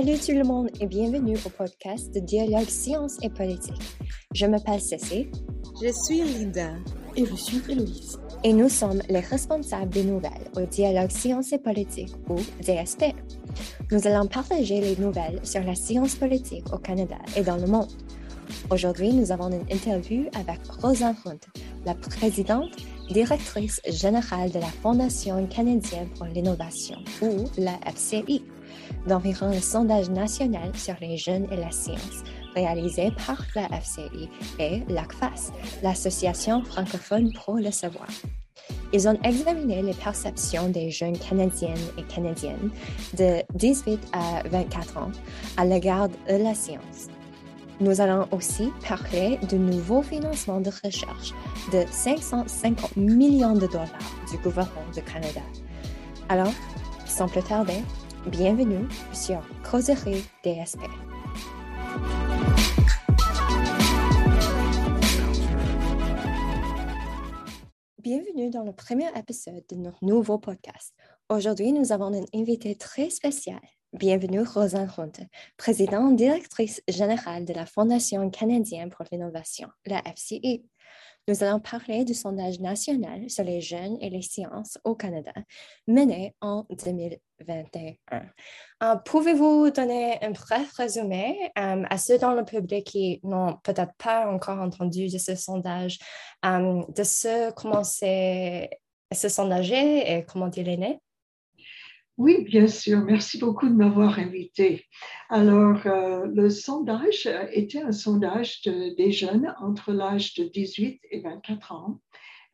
Salut tout le monde et bienvenue au podcast de Dialogue Sciences et Politique. Je m'appelle Cécile. Je suis Linda. Et je suis Héloïse. Et nous sommes les responsables des nouvelles au Dialogue Sciences et Politique ou DSP. Nous allons partager les nouvelles sur la science politique au Canada et dans le monde. Aujourd'hui, nous avons une interview avec Rosa Hunt, la présidente directrice générale de la Fondation canadienne pour l'innovation, ou la FCI, d'environ le sondage national sur les jeunes et la science, réalisé par la FCI et l'ACFAS, l'Association francophone pour le savoir. Ils ont examiné les perceptions des jeunes Canadiennes et Canadiennes de 18 à 24 ans à l'égard de la science. Nous allons aussi parler du nouveau financement de recherche de 550 millions de dollars du gouvernement du Canada. Alors, sans plus tarder, bienvenue sur Causerie DSP. Bienvenue dans le premier épisode de notre nouveau podcast. Aujourd'hui, nous avons un invité très spécial, Bienvenue, Rosanne Hunt, présidente directrice générale de la Fondation canadienne pour l'innovation, la FCI. Nous allons parler du sondage national sur les jeunes et les sciences au Canada, mené en 2021. Euh, pouvez-vous donner un bref résumé euh, à ceux dans le public qui n'ont peut-être pas encore entendu de ce sondage, euh, de ce comment c'est ce sondage et comment il est né? Oui, bien sûr. Merci beaucoup de m'avoir invité. Alors, euh, le sondage était un sondage des jeunes entre l'âge de 18 et 24 ans.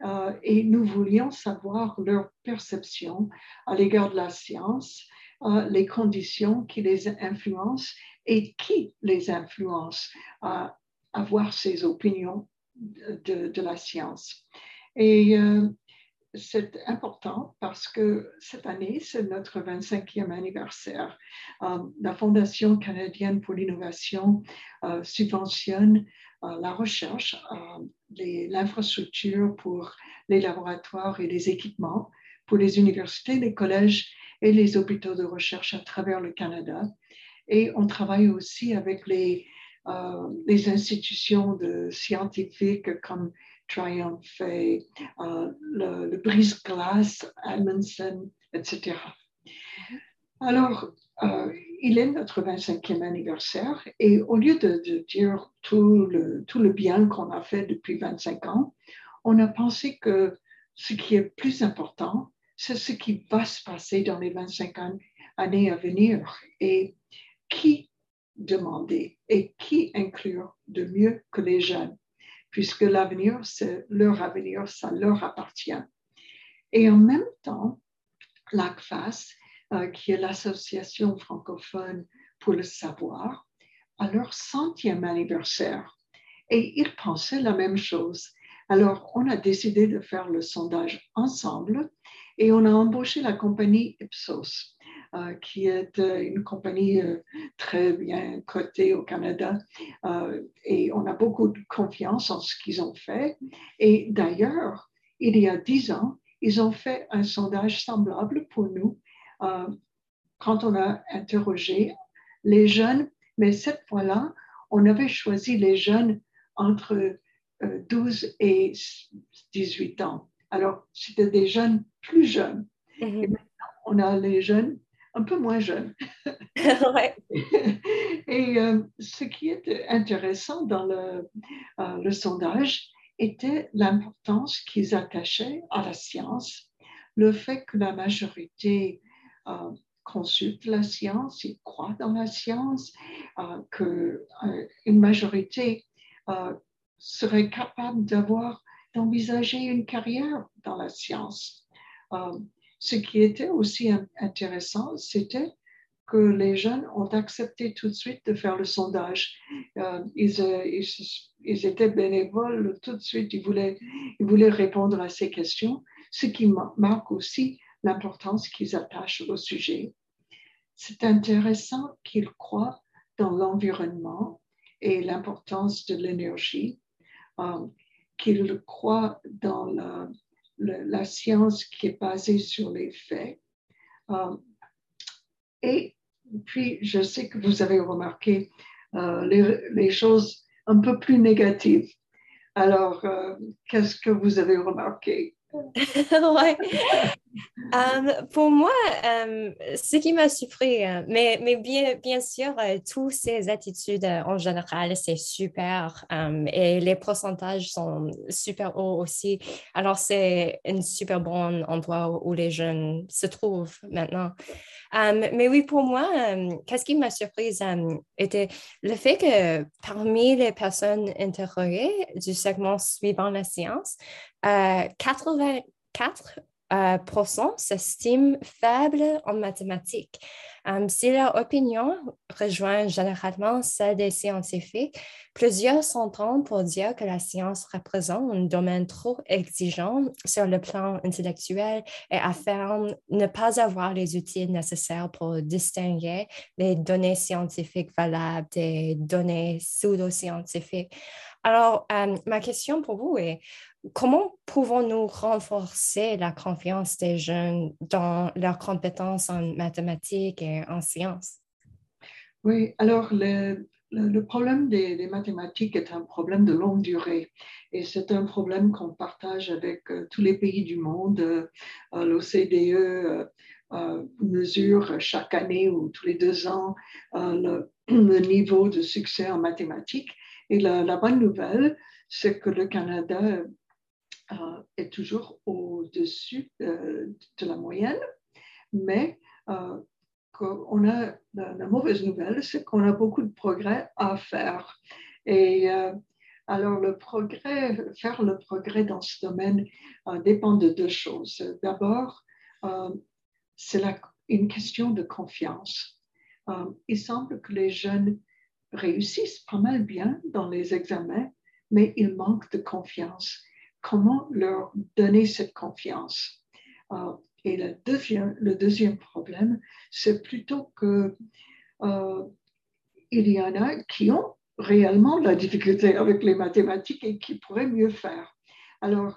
Euh, et nous voulions savoir leur perception à l'égard de la science, euh, les conditions qui les influencent et qui les influence à avoir ces opinions de, la science. C'est important parce que cette année, c'est notre 25e anniversaire. Euh, la Fondation canadienne pour l'innovation euh, subventionne euh, la recherche, l'infrastructure pour les laboratoires et les équipements pour les universités, les collèges et les hôpitaux de recherche à travers le Canada. Et on travaille aussi avec les, institutions scientifiques comme Triumph et euh, le, brise-glace, Amundsen, etc. Alors, euh, il est notre 25e anniversaire et au lieu de, dire tout le, tout le bien qu'on a fait depuis 25 ans, on a pensé que ce qui est plus important, c'est ce qui va se passer dans les 25 années à venir et qui demander et qui inclure de mieux que les jeunes? Puisque l'avenir, c'est leur avenir, ça leur appartient. Et en même temps, l'ACFAS, euh, qui est l'Association francophone pour le savoir, a leur centième anniversaire. Et ils pensaient la même chose. Alors, on a décidé de faire le sondage ensemble et on a embauché la compagnie Ipsos qui est euh, une compagnie euh, très bien cotée au Canada. et on a beaucoup de confiance en ce qu'ils ont fait. Et d'ailleurs, il y a dix ans, ils ont fait un sondage semblable pour nous quand on a interrogé les jeunes, mais cette fois-là, on avait choisi les jeunes entre 12 et 18 ans. Alors, c'était des jeunes plus jeunes. Mm-hmm. Et maintenant, on a les jeunes un peu moins jeunes. Et euh, ce qui est intéressant dans le, euh, le sondage était l'importance qu'ils attachaient à la science, le fait que la majorité euh, consulte la science, ils croient dans la science, qu'une majorité serait capable d'avoir, d'envisager une carrière dans la science. Ce qui était aussi intéressant, c'était que les jeunes ont accepté tout de suite de faire le sondage. Euh, euh, ils, étaient bénévoles tout de suite, ils voulaient, ils voulaient répondre à ces questions, ce qui marque aussi l'importance qu'ils attachent au sujet. C'est intéressant qu'ils croient dans l'environnement et l'importance de l'énergie, euh, qu'ils croient dans la, la science qui est basée sur les faits. Euh, et puis, je sais que vous avez remarqué les, les, choses un peu plus négatives. Alors, qu'est-ce que vous avez remarqué? Ouais. Um, pour moi, um, ce qui m'a surpris, euh, mais, bien, sûr, euh, toutes ces attitudes euh, en général, c'est super et les pourcentages sont super hauts aussi. Alors, c'est un super bon endroit où les jeunes se trouvent maintenant. mais oui, pour moi, qu'est-ce qui m'a surprise était le fait que parmi les personnes interrogées du segment suivant la science, 84 euh, s'estiment faibles en mathématiques. Si leur opinion rejoint généralement celle des scientifiques, plusieurs s'entendent pour dire que la science représente un domaine trop exigeant sur le plan intellectuel et affirment ne pas avoir les outils nécessaires pour distinguer les données scientifiques valables des données pseudo-scientifiques. Alors, ma question pour vous est, comment pouvons-nous renforcer la confiance des jeunes dans leurs compétences en mathématiques et en sciences? Oui, alors le, problème des, mathématiques est un problème de longue durée et c'est un problème qu'on partage avec euh, tous les pays du monde. Euh, L'OCDE mesure chaque année ou tous les deux ans le, niveau de succès en mathématiques et la, bonne nouvelle, c'est que le Canada euh, est toujours au-dessus euh, de la moyenne, mais euh, on a, la, mauvaise nouvelle, c'est qu'on a beaucoup de progrès à faire. Et alors, le progrès, faire le progrès dans ce domaine dépend de deux choses. D'abord, c'est une question de confiance. il semble que les jeunes réussissent pas mal bien dans les examens, mais ils manquent de confiance. Comment leur donner cette confiance? Et le deuxième problème, c'est plutôt que euh, il y en a qui ont réellement la difficulté avec les mathématiques et qui pourraient mieux faire. Alors,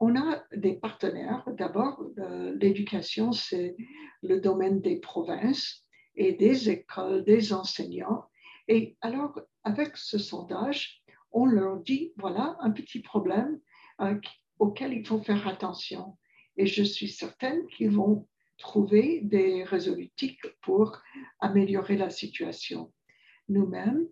on a des partenaires. D'abord, euh, l'éducation, c'est le domaine des provinces et des écoles, des enseignants. Et alors, avec ce sondage, on leur dit, voilà un petit problème euh, auquel il faut faire attention. Et je suis certaine qu'ils vont trouver des résolutifs pour améliorer la situation. Nous-mêmes,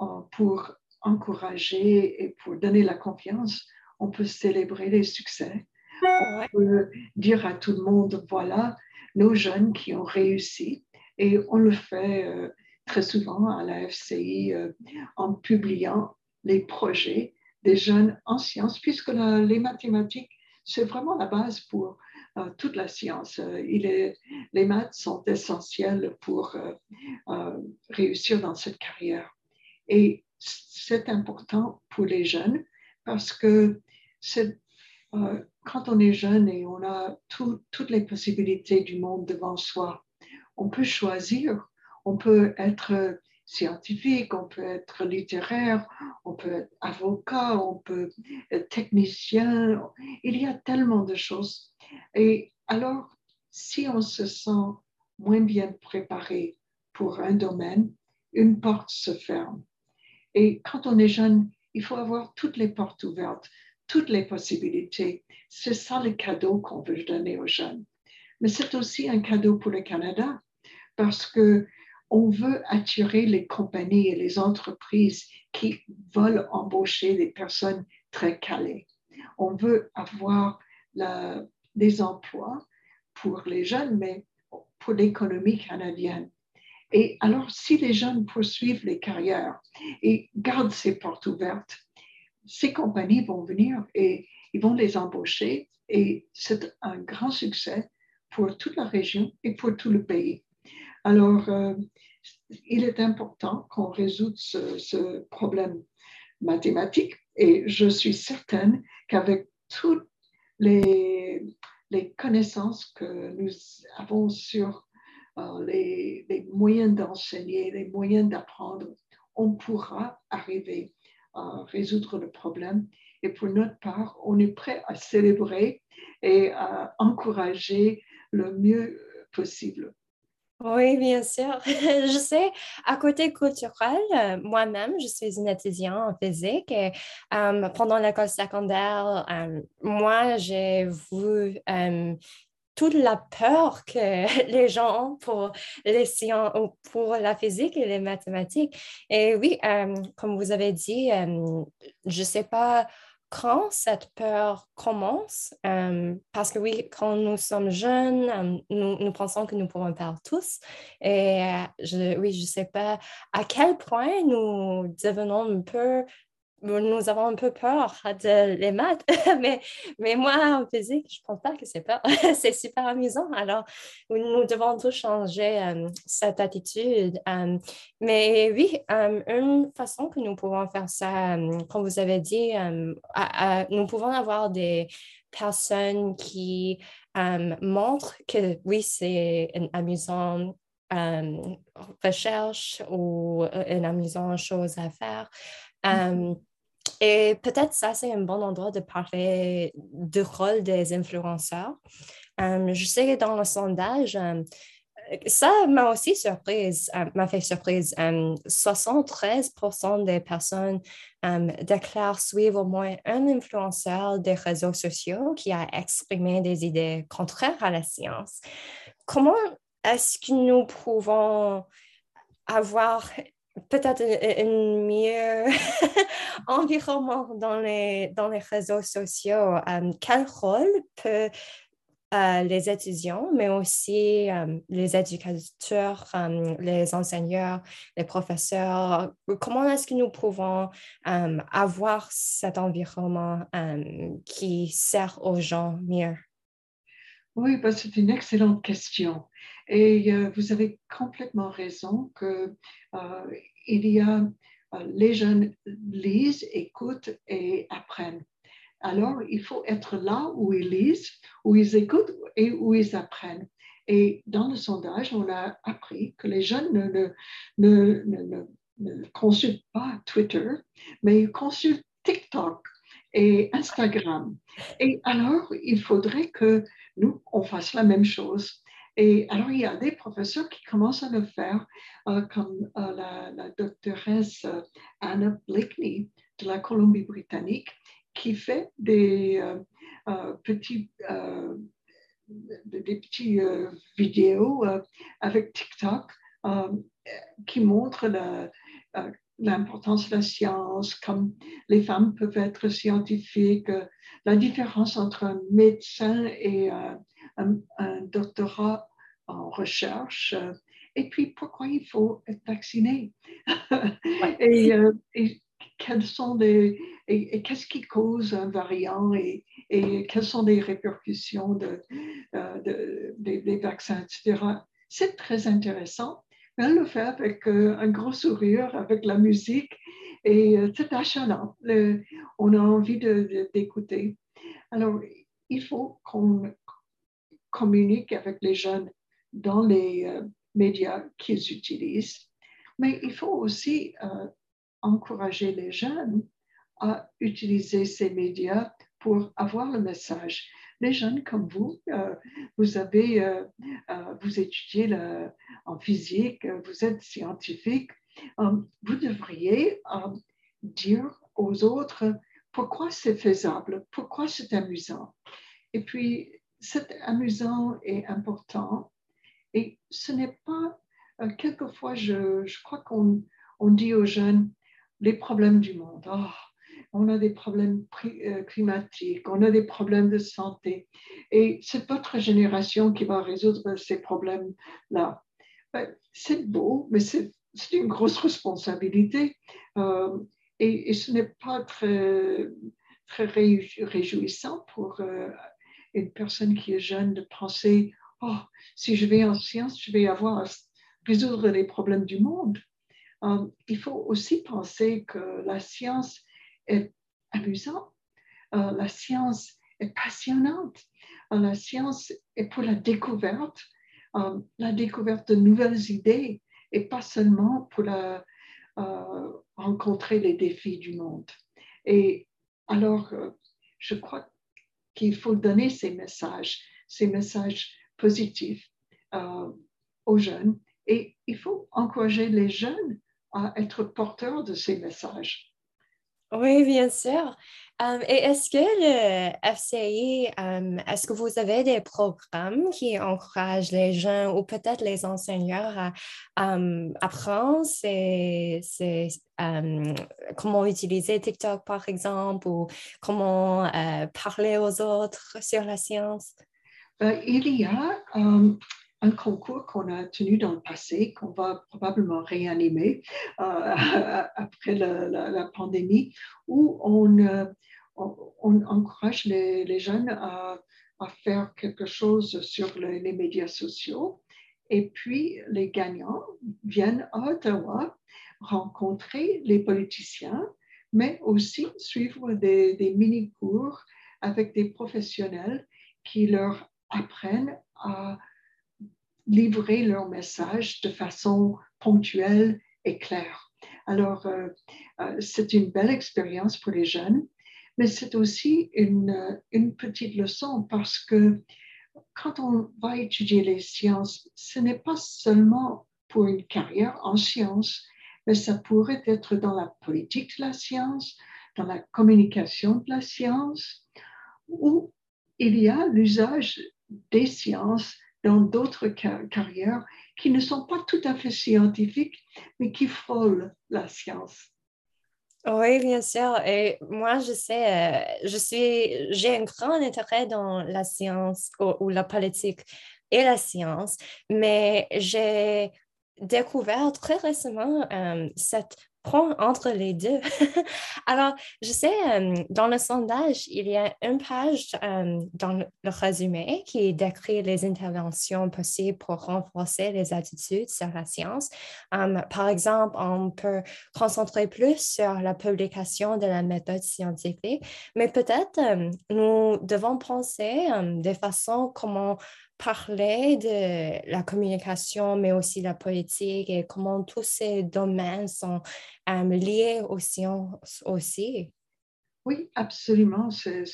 euh, pour encourager et pour donner la confiance, on peut célébrer les succès. On peut dire à tout le monde, voilà nos jeunes qui ont réussi. Et on le fait euh, très souvent à la FCI euh, en publiant les projets des jeunes en sciences, puisque les mathématiques, c'est vraiment la base pour euh, toute la science. Euh, les maths sont essentielles pour réussir dans cette carrière. Et c'est important pour les jeunes parce que quand on est jeune et on a toutes les possibilités du monde devant soi, on peut choisir on peut être scientifique, on peut être littéraire, on peut être avocat, on peut être technicien. Il y a tellement de choses. Et alors, si on se sent moins bien préparé pour un domaine, une porte se ferme. Et quand on est jeune, il faut avoir toutes les portes ouvertes, toutes les possibilités. C'est ça le cadeau qu'on veut donner aux jeunes. Mais c'est aussi un cadeau pour le Canada parce que on veut attirer les compagnies et les entreprises qui veulent embaucher des personnes très calées. On veut avoir des emplois pour les jeunes, mais pour l'économie canadienne. Et alors, si les jeunes poursuivent les carrières et gardent ces portes ouvertes, ces compagnies vont venir et ils vont les embaucher et c'est un grand succès pour toute la région et pour tout le pays. Alors, euh, il est important qu'on résout ce, problème mathématique et je suis certaine qu'avec toutes les, connaissances que nous avons sur euh, les, moyens d'enseigner, les moyens d'apprendre, on pourra arriver à résoudre le problème. Et pour notre part, on est prêt à célébrer et à encourager le mieux possible Oui, bien sûr. Je sais, à côté culturel, euh, moi-même, je suis une étudiante en physique euh, pendant l'école secondaire, euh, moi, j'ai vu toute la peur que les gens ont pour les sciences, pour la physique et les mathématiques. Et oui, comme vous avez dit, je ne sais pas quand cette peur commence, euh, parce que oui, quand nous sommes jeunes, euh, nous, pensons que nous pouvons perdre tous. Et euh, je, oui, je ne sais pas à quel point nous devenons un peu nous avons un peu peur de les maths, mais, mais moi, en physique, je ne pense pas que c'est peur. c'est super amusant. Alors, nous devons tous changer euh, cette attitude. Euh, mais oui, euh, une façon que nous pouvons faire ça, comme vous avez dit, nous pouvons avoir des personnes qui montrent que oui, c'est une amusante recherche ou une amusante chose à faire. Mm-hmm. Et peut-être ça, c'est un bon endroit de parler du rôle des influenceurs. Euh, je sais que dans le sondage, euh, ça m'a aussi surprise, euh, m'a fait surprise. 73% des personnes déclarent suivre au moins un influenceur des réseaux sociaux qui a exprimé des idées contraires à la science. Comment est-ce que nous pouvons avoir peut-être un mieux environnement dans les, dans les réseaux sociaux. Euh, quel rôle peut euh, les étudiants, mais aussi euh, les éducateurs, les enseignants, les professeurs, comment est-ce que nous pouvons avoir cet environnement qui sert aux gens mieux? Oui, bah, c'est une excellente question. Et euh, vous avez complètement raison que euh, y a euh, les jeunes lisent, écoutent et apprennent. Alors, il faut être là où ils lisent, où ils écoutent et où ils apprennent. Et dans le sondage, on a appris que les jeunes ne, ne, ne, ne consultent pas Twitter, mais ils consultent TikTok et Instagram. Et alors, il faudrait que nous, on fasse la même chose. Et alors, il y a des professeurs qui commencent à le faire, euh, comme euh, la, la, doctoresse euh, Anna Blakeney de la Colombie-Britannique, qui fait des petits, des petits vidéos avec TikTok qui montrent l'importance de la science, comme les femmes peuvent être scientifiques, la différence entre un médecin et un, un doctorat en recherche. Et puis, pourquoi il faut être vacciné? Euh, et, quels sont des, et, qu'est-ce qui cause un variant et, et, quelles sont les répercussions de, euh, des vaccins, etc. C'est très intéressant. Mais elle le fait avec euh, un gros sourire, avec la musique, et c'est achat on a envie d'écouter. Alors, il faut qu'on communique avec les jeunes dans les euh, médias qu'ils utilisent. Mais il faut aussi euh, encourager les jeunes à utiliser ces médias pour avoir le message. Les jeunes comme vous, euh, vous avez, vous étudiez en physique, vous êtes scientifique, vous devriez dire aux autres pourquoi c'est faisable, pourquoi c'est amusant. Et puis, c'est amusant et important et ce n'est pas, euh, quelquefois, je, je crois qu'on on dit aux jeunes les problèmes du monde. Oh, on a des problèmes euh, climatiques, on a des problèmes de santé. Et c'est votre génération qui va résoudre ces problèmes-là. Ben, c'est beau, mais c'est une grosse responsabilité. Euh, et, ce n'est pas très, très réjouissant pour une personne qui est jeune de penser oh, si je vais en science, je vais avoir à résoudre les problèmes du monde. Euh, il faut aussi penser que la science est amusante, euh, la science est passionnante, euh, la science est pour la découverte, la découverte de nouvelles idées et pas seulement pour rencontrer les défis du monde. Et alors, je crois qu'il faut donner ces messages, ces messages positif euh, aux jeunes et il faut encourager les jeunes à être porteurs de ces messages. Oui, bien sûr. Um, et est-ce que le FCI, um, est-ce que vous avez des programmes qui encouragent les jeunes ou peut-être les enseignants à apprendre comment utiliser TikTok, par exemple, ou comment euh, parler aux autres sur la science? Il y a un concours qu'on a tenu dans le passé, qu'on va probablement réanimer après la, pandémie, où on, euh, encourage les, jeunes à, faire quelque chose sur les, médias sociaux. Et puis, les gagnants viennent à Ottawa rencontrer les politiciens, mais aussi suivre des mini-cours avec des professionnels qui leur apprennent à livrer leur message de façon ponctuelle et claire. Alors, euh, euh, c'est une belle expérience pour les jeunes, mais c'est aussi une, une, petite leçon parce que quand on va étudier les sciences, ce n'est pas seulement pour une carrière en sciences, mais ça pourrait être dans la politique de la science, dans la communication de la science, où il y a l'usage des sciences dans d'autres carrières qui ne sont pas tout à fait scientifiques, mais qui frôlent la science. Oui, bien sûr. Et moi, je sais, euh, je suis, j'ai un grand intérêt dans la science ou, la politique et la science, mais j'ai découvert très récemment euh, cette entre les deux. Alors, je sais, dans le sondage, il y a une page dans le résumé qui décrit les interventions possibles pour renforcer les attitudes sur la science. Par exemple, on peut concentrer plus sur la publication de la méthode scientifique, mais peut-être nous devons penser des façons comment parler de la communication, mais aussi la politique et comment tous ces domaines sont euh, liés aux sciences aussi. Oui, absolument, c'est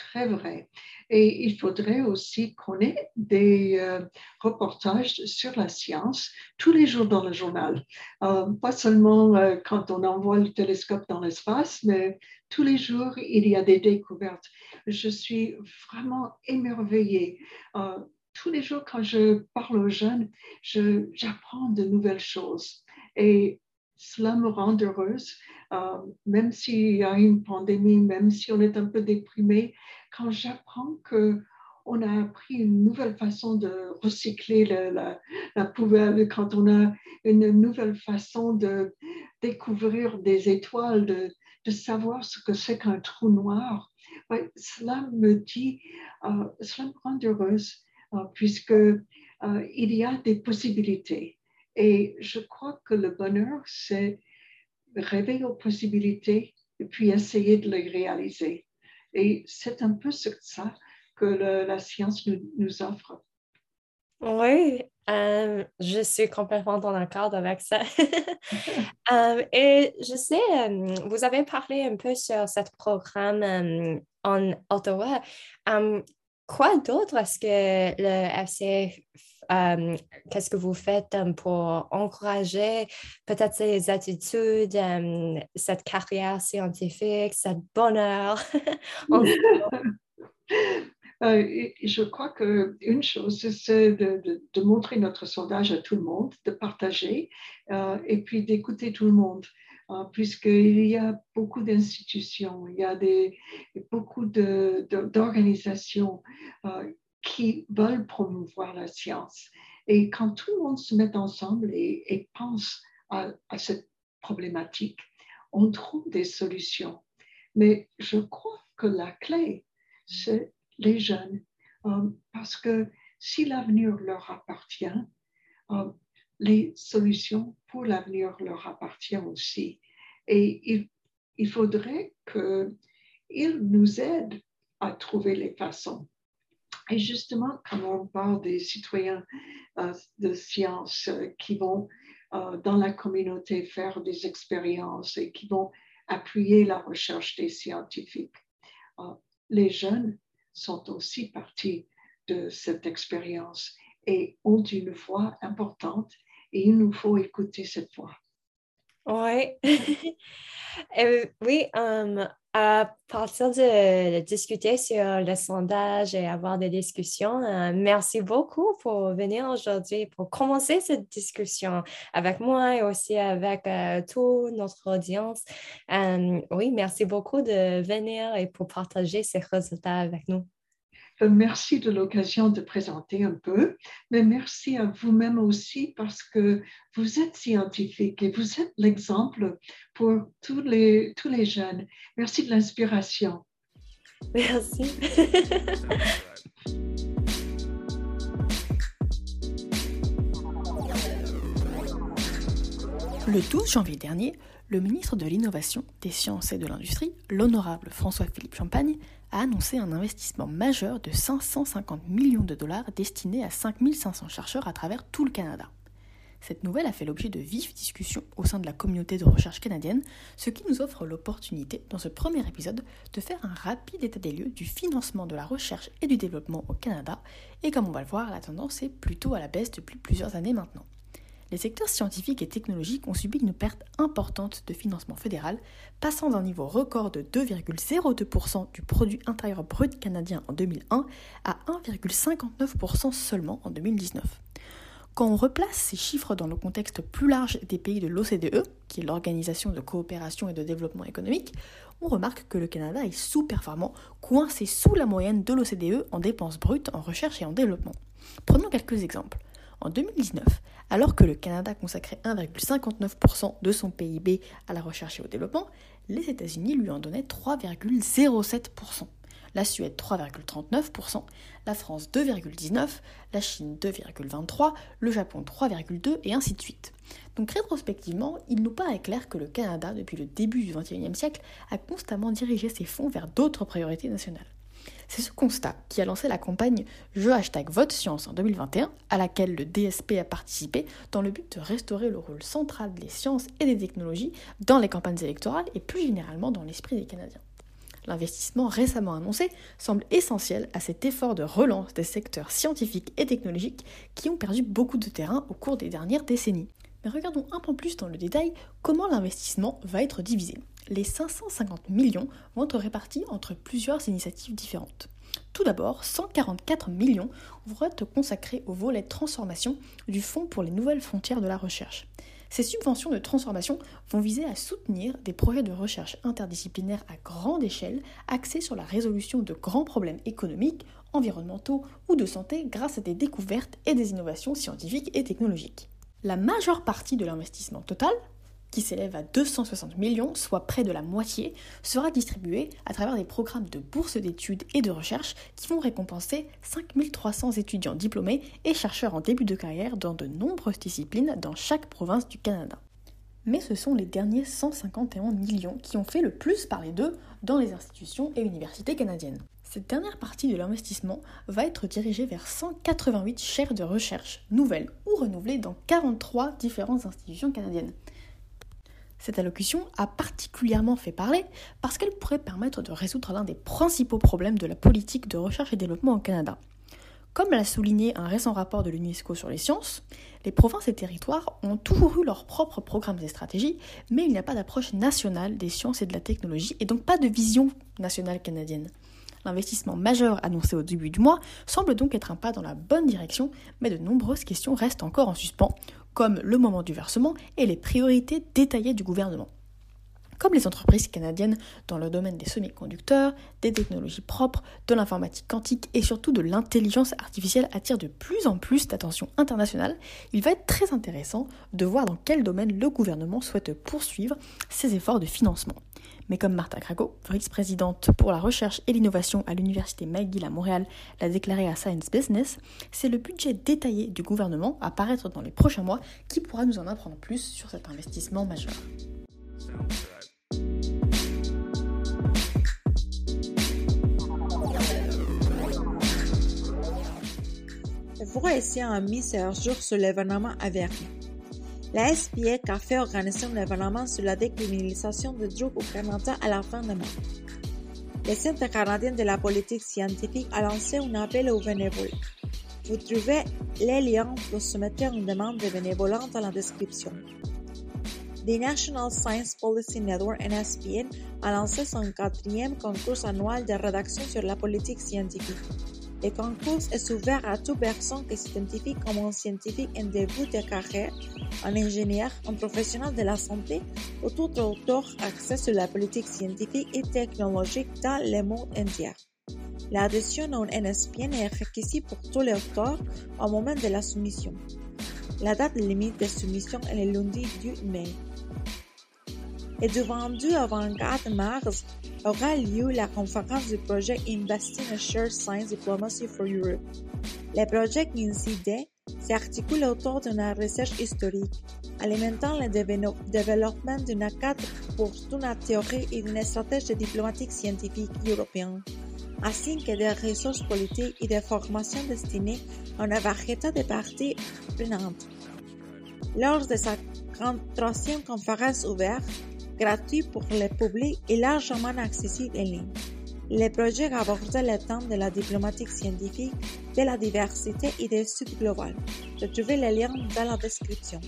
très vrai. Et il faudrait aussi qu'on ait des euh, reportages sur la science tous les jours dans le journal. Euh, pas seulement quand on envoie le télescope dans l'espace, mais tous les jours, il y a des découvertes. Je suis vraiment émerveillée. Euh, tous les jours, quand je parle aux jeunes, j'apprends de nouvelles choses. Et cela me rend heureuse, euh, même s'il y a une pandémie, même si on est un peu déprimé, quand j'apprends que on a appris une nouvelle façon de recycler la, poubelle, quand on a une nouvelle façon de découvrir des étoiles, de, de savoir ce que c'est qu'un trou noir. cela me dit, euh, cela me rend heureuse euh, puisque euh, il y a des possibilités. Et je crois que le bonheur, c'est rêver aux possibilités et puis essayer de les réaliser. Et c'est un peu ça que la science nous, offre. Oui, je suis complètement en accord avec ça. et je sais, vous avez parlé un peu sur ce programme en Ottawa. quoi d'autre est-ce que le FC, qu'est-ce que vous faites pour encourager peut-être ces attitudes, cette carrière scientifique, ce bonheur? Euh, je crois qu'une chose, c'est de, montrer notre sondage à tout le monde, de partager euh, et puis d'écouter tout le monde. Euh, puisqu'il y a beaucoup d'institutions, il y a beaucoup d'organisations qui veulent promouvoir la science. Et quand tout le monde se met ensemble et, pense à, cette problématique, on trouve des solutions. Mais je crois que la clé, c'est les jeunes, euh, parce que si l'avenir leur appartient, euh, les solutions pour l'avenir leur appartiennent aussi. Et il, il faudrait qu'ils nous aident à trouver les façons. Et justement, quand on parle des citoyens euh, de science qui vont dans la communauté faire des expériences et qui vont appuyer la recherche des scientifiques, les jeunes sont aussi partie de cette expérience. et ont une voix importante et il nous faut écouter cette voix. Ouais. Euh, oui, um, à partir de, discuter sur le sondage et avoir des discussions, euh, merci beaucoup pour venir aujourd'hui, pour commencer cette discussion avec moi et aussi avec euh, toute notre audience. oui, merci beaucoup de venir et pour partager ces résultats avec nous. Euh, merci de l'occasion de présenter un peu, mais merci à vous-même aussi parce que vous êtes scientifique et vous êtes l'exemple pour tous les, tous les jeunes. Merci de l'inspiration. Merci. Le 12 janvier dernier, le ministre de l'Innovation, des Sciences et de l'Industrie, l'honorable François-Philippe Champagne, a annoncé un investissement majeur de 550 millions de dollars destiné à 5500 chercheurs à travers tout le Canada. Cette nouvelle a fait l'objet de vives discussions au sein de la communauté de recherche canadienne, ce qui nous offre l'opportunité, dans ce premier épisode, de faire un rapide état des lieux du financement de la recherche et du développement au Canada, et comme on va le voir, la tendance est plutôt à la baisse depuis plusieurs années maintenant les secteurs scientifiques et technologiques ont subi une perte importante de financement fédéral, passant d'un niveau record de 2,02% du produit intérieur brut canadien en 2001 à 1,59% seulement en 2019. Quand on replace ces chiffres dans le contexte plus large des pays de l'OCDE, qui est l'Organisation de coopération et de développement économique, on remarque que le Canada est sous-performant, coincé sous la moyenne de l'OCDE en dépenses brutes en recherche et en développement. Prenons quelques exemples. En 2019, alors que le Canada consacrait 1,59% de son PIB à la recherche et au développement, les États-Unis lui en donnaient 3,07%, la Suède 3,39%, la France 2,19%, la Chine 2,23%, le Japon 3,2% et ainsi de suite. Donc rétrospectivement, il nous paraît clair que le Canada, depuis le début du XXIe siècle, a constamment dirigé ses fonds vers d'autres priorités nationales. C'est ce constat qui a lancé la campagne Je hashtag vote science en 2021, à laquelle le DSP a participé dans le but de restaurer le rôle central des sciences et des technologies dans les campagnes électorales et plus généralement dans l'esprit des Canadiens. L'investissement récemment annoncé semble essentiel à cet effort de relance des secteurs scientifiques et technologiques qui ont perdu beaucoup de terrain au cours des dernières décennies. Mais regardons un peu plus dans le détail comment l'investissement va être divisé les 550 millions vont être répartis entre plusieurs initiatives différentes. Tout d'abord, 144 millions vont être consacrés au volet transformation du Fonds pour les nouvelles frontières de la recherche. Ces subventions de transformation vont viser à soutenir des projets de recherche interdisciplinaires à grande échelle axés sur la résolution de grands problèmes économiques, environnementaux ou de santé grâce à des découvertes et des innovations scientifiques et technologiques. La majeure partie de l'investissement total, qui s'élève à 260 millions, soit près de la moitié, sera distribué à travers des programmes de bourses d'études et de recherche qui vont récompenser 5300 étudiants diplômés et chercheurs en début de carrière dans de nombreuses disciplines dans chaque province du Canada. Mais ce sont les derniers 151 millions qui ont fait le plus parler d'eux dans les institutions et universités canadiennes. Cette dernière partie de l'investissement va être dirigée vers 188 chaires de recherche nouvelles ou renouvelées dans 43 différentes institutions canadiennes. Cette allocution a particulièrement fait parler parce qu'elle pourrait permettre de résoudre l'un des principaux problèmes de la politique de recherche et développement au Canada. Comme l'a souligné un récent rapport de l'UNESCO sur les sciences, les provinces et territoires ont toujours eu leurs propres programmes et stratégies, mais il n'y a pas d'approche nationale des sciences et de la technologie et donc pas de vision nationale canadienne. L'investissement majeur annoncé au début du mois semble donc être un pas dans la bonne direction, mais de nombreuses questions restent encore en suspens, comme le moment du versement et les priorités détaillées du gouvernement. Comme les entreprises canadiennes dans le domaine des semi-conducteurs, des technologies propres, de l'informatique quantique et surtout de l'intelligence artificielle attirent de plus en plus d'attention internationale, il va être très intéressant de voir dans quel domaine le gouvernement souhaite poursuivre ses efforts de financement. Mais comme Martha Crago, vice-présidente pour la recherche et l'innovation à l'Université McGill à Montréal, l'a déclaré à Science Business, c'est le budget détaillé du gouvernement à paraître dans les prochains mois qui pourra nous en apprendre plus sur cet investissement majeur. Un mise à jour sur l'événement venir. La SPEC a fait organiser un événement sur la décriminalisation de drogue au Canada à la fin du mois. Le Centre canadien de la politique scientifique a lancé un appel aux bénévoles. Vous trouvez les liens pour soumettre une demande de bénévolat dans la description. The National Science Policy Network, NSPN, a lancé son quatrième concours annuel de rédaction sur la politique scientifique. Le concours est ouvert à toute personne qui s'identifie comme un scientifique en début de carrière, un ingénieur, un professionnel de la santé ou tout auteur axé sur la politique scientifique et technologique dans le monde entier. L'adhésion à un NSPN est requise pour tous les auteurs au moment de la soumission. La date limite de soumission est le lundi du mai. Et du 22 au 24 mars aura lieu la conférence du projet Investing in Shared Science Diplomacy for Europe. Le projet INCIDE s'articule autour d'une recherche historique, alimentant le développement d'une cadre pour une théorie et d'une stratégie diplomatique scientifique européenne, ainsi que des ressources politiques et des formations destinées à une variété de parties prenantes. Lors de sa troisième conférence ouverte, gratuit pour le public et largement accessible en ligne. Le projet aborde le thème de la diplomatie scientifique, de la diversité et du sud global. Retrouvez le lien dans la description.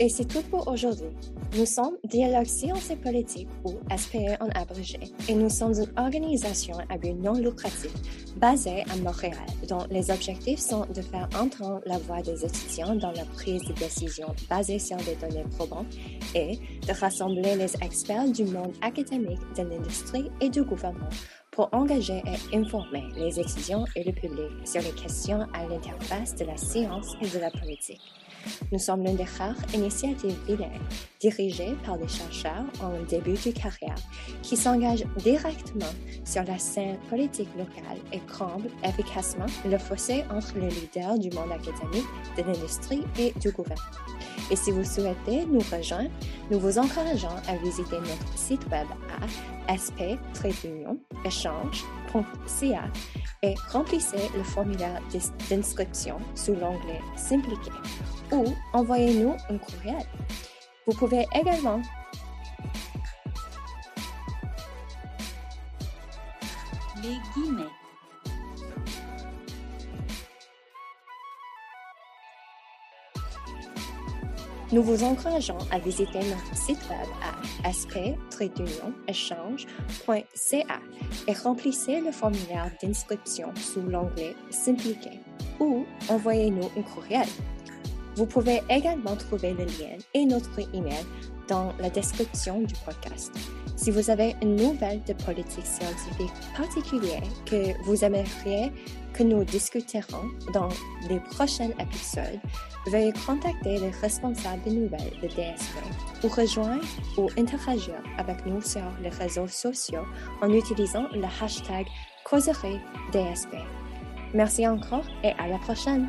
Et c'est tout pour aujourd'hui. Nous sommes Dialogue Sciences et Politique, ou SPE en abrégé, et nous sommes une organisation à but non lucratif basée à Montréal, dont les objectifs sont de faire entendre la voix des étudiants dans la prise de décision basée sur des données probantes et de rassembler les experts du monde académique, de l'industrie et du gouvernement pour engager et informer les étudiants et le public sur les questions à l'interface de la science et de la politique. Nous sommes l'une des rares initiatives bilingues dirigées par des chercheurs en début de carrière qui s'engagent directement sur la scène politique locale et comblent efficacement le fossé entre les leaders du monde académique, de l'industrie et du gouvernement. Et si vous souhaitez nous rejoindre, nous vous encourageons à visiter notre site web à sp-échange.ca et remplissez le formulaire d'inscription sous l'onglet S'impliquer ou envoyez-nous un courriel. Vous pouvez également les guillemets. Nous vous encourageons à visiter notre site web à sp-échange.ca et remplissez le formulaire d'inscription sous l'onglet S'impliquer ou envoyez-nous un courriel. Vous pouvez également trouver le lien et notre email dans la description du podcast. Si vous avez une nouvelle de politique scientifique particulière que vous aimeriez que nous discuterons dans les prochains épisodes, veuillez contacter les responsables de nouvelles de DSP ou rejoindre ou interagir avec nous sur les réseaux sociaux en utilisant le hashtag causerie DSP. Merci encore et à la prochaine!